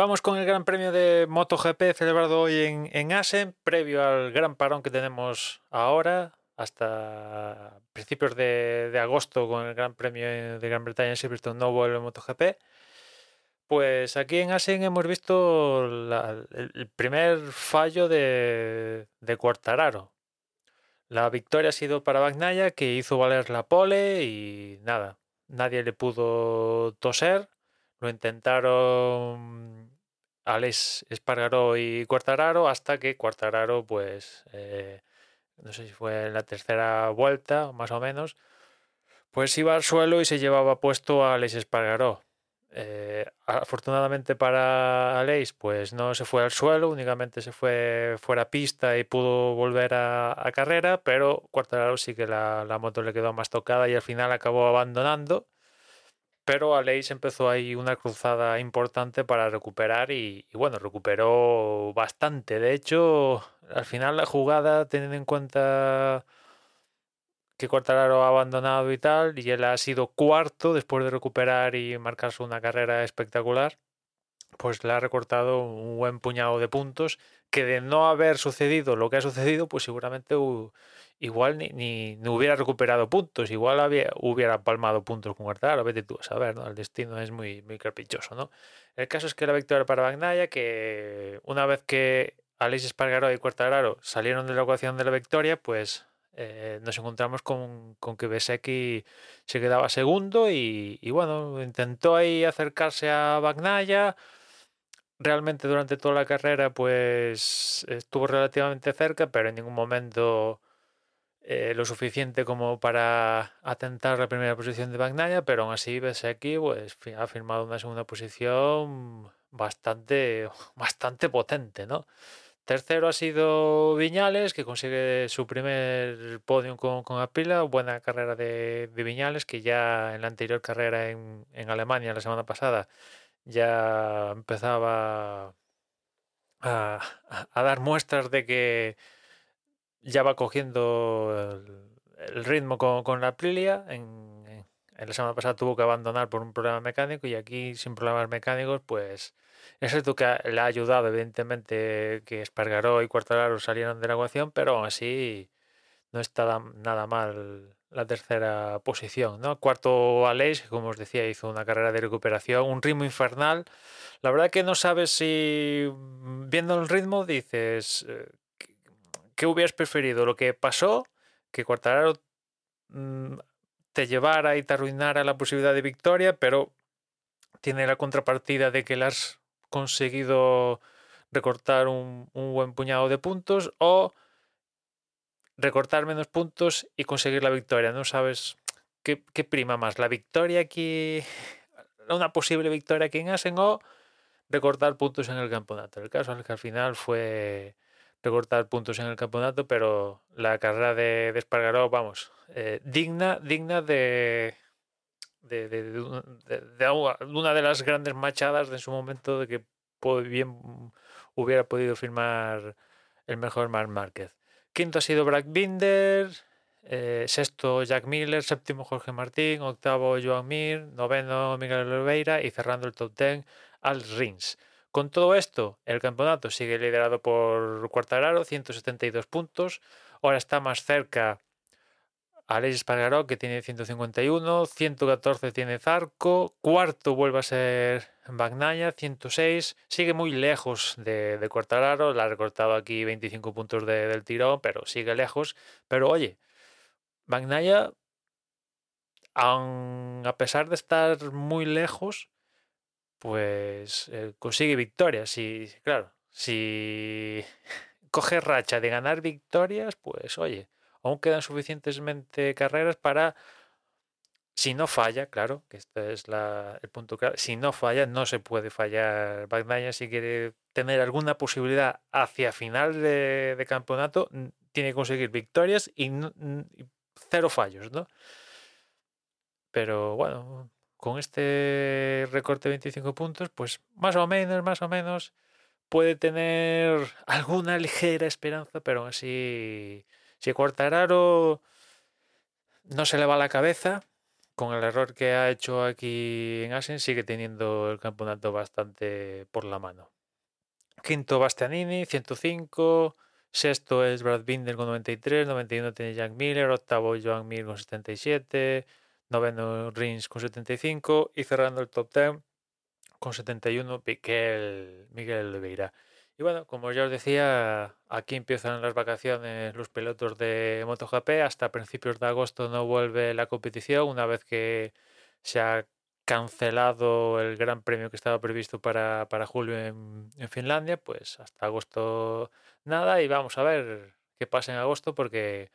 Vamos con el Gran Premio de MotoGP celebrado hoy en, en Asen, previo al gran parón que tenemos ahora, hasta principios de, agosto con el Gran Premio de Gran Bretaña en Silverstone no vuelve MotoGP. Pues aquí en Asen hemos visto el primer fallo de, de. La victoria ha sido para Bagnaia, que hizo valer la pole y nada, nadie le pudo toser. Lo intentaron Alex Espargaró y Quartararo hasta que Quartararo, pues, eh, no sé si fue en la tercera vuelta, más o menos, pues iba al suelo y se llevaba puesto a Alex Espargaró. Eh, afortunadamente para Aleix, pues no se fue al suelo, únicamente se fue fuera pista y pudo volver a, carrera, pero Quartararo sí que la, la moto le quedó más tocada y al final acabó abandonando. Pero Aleix empezó ahí una cruzada importante para recuperar y, bueno, recuperó bastante. De hecho, al final la jugada, teniendo en cuenta que Quartararo ha abandonado y tal, y él ha sido cuarto después de recuperar y marcarse una carrera espectacular, pues le ha recortado un buen puñado de puntos que de no haber sucedido lo que ha sucedido, pues seguramente igual ni, ni, hubiera recuperado puntos, igual había, hubiera palmado puntos con Quartararo, vete tú a saber, ¿no? El destino es muy, muy caprichoso, ¿no? El caso es que la victoria para Bagnaia, que una vez que Aleix Espargaró y Quartararo salieron de la ecuación de la victoria, pues eh, nos encontramos con, con que Besecchi se quedaba segundo y, y bueno, intentó ahí acercarse a Bagnaia. Realmente durante toda la carrera pues estuvo relativamente cerca, pero en ningún momento eh, lo suficiente como para atentar la primera posición de Bagnaia, pero aún así Besecchi pues, ha firmado una segunda posición bastante, bastante potente, ¿no? Tercero ha sido Viñales, que consigue su primer podium con, con Aprila. Buena carrera de, de Viñales, que ya en la anterior carrera en, en Alemania la semana pasada ya empezaba a, dar muestras de que ya va cogiendo el, ritmo con, la Aprilia. En, la semana pasada tuvo que abandonar por un problema mecánico y aquí sin problemas mecánicos, pues es cierto que le ha ayudado, evidentemente, que Espargaró y Quartararo salieron de la ecuación, pero aún así no está da- nada mal la tercera posición, ¿no? Cuarto Aleix, como os decía, hizo una carrera de recuperación, un ritmo infernal. La verdad que no sabes si viendo el ritmo dices eh, ¿qué- ¿qué hubieras preferido? ¿Lo que pasó? Que Quartararo mm, te llevara y te arruinara la posibilidad de victoria, pero tiene la contrapartida de que le has conseguido recortar un, un buen puñado de puntos o recortar menos puntos y conseguir la victoria. No sabes qué, prima más, la victoria aquí, una posible victoria aquí en Asen o recortar puntos en el campeonato. El caso es que al final fue recortar puntos en el campeonato, pero la carrera de, de Espargaró, vamos, eh, digna, digna de, de, de, una de las grandes machadas de su momento de que bien hubiera podido firmar el mejor Mark Márquez. Quinto ha sido Brad Binder, eh, sexto Jack Miller, séptimo Jorge Martín, octavo Joan Mir, noveno Miguel Oliveira y cerrando el top ten Al Rins. Con todo esto, el campeonato sigue liderado por Cuartararo, 172 puntos. Ahora está más cerca Alex Espargaró, que tiene 151, 114 tiene Zarco, cuarto vuelve a ser Bagnaya, 106, sigue muy lejos de, de Cuartararo, le ha recortado aquí 25 puntos del tirón, pero sigue lejos. Pero oye, Bagnaya, a pesar de estar muy lejos, pues eh, consigue victorias. Y claro, si coge racha de ganar victorias, pues oye, aún quedan suficientemente carreras para, si no falla, claro, que este es el punto claro, si no falla, no se puede fallar Bagnaia si quiere tener alguna posibilidad hacia final de, campeonato, tiene que conseguir victorias y, cero fallos, ¿no? Pero bueno, con este recorte de 25 puntos, pues más o menos, más o menos puede tener alguna ligera esperanza, pero así si Quartararo no se le va la cabeza, con el error que ha hecho aquí en Asen, sigue teniendo el campeonato bastante por la mano. Quinto Bastianini, 105. Sexto es Brad Binder con 93. 91 tiene Jack Miller. Octavo Joan Mir con 77. Noveno Rins con 75. Y cerrando el top 10 con 71 Miguel, Miguel Oliveira. Y bueno, como ya os decía, aquí empiezan las vacaciones los pilotos de MotoGP. Hasta principios de agosto no vuelve la competición, una vez que se ha cancelado el gran premio que estaba previsto para, julio en, Finlandia, pues hasta agosto nada y vamos a ver qué pasa en agosto porque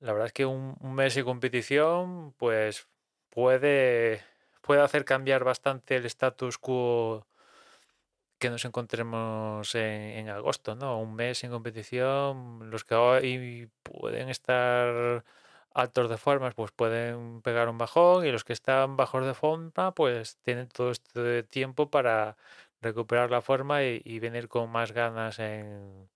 la verdad es que un, un mes de competición pues puede, puede hacer cambiar bastante el status quo que nos encontremos en, agosto, ¿no? Un mes sin competición, los que hoy pueden estar altos de formas, pues pueden pegar un bajón y los que están bajos de forma, pues tienen todo este tiempo para recuperar la forma y, venir con más ganas en,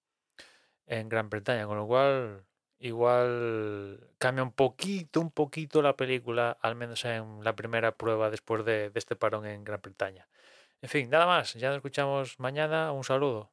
en Gran Bretaña, con lo cual igual cambia un poquito, un poquito la película, al menos en la primera prueba después de este parón en Gran Bretaña. En fin, nada más. Ya nos escuchamos mañana. Un saludo.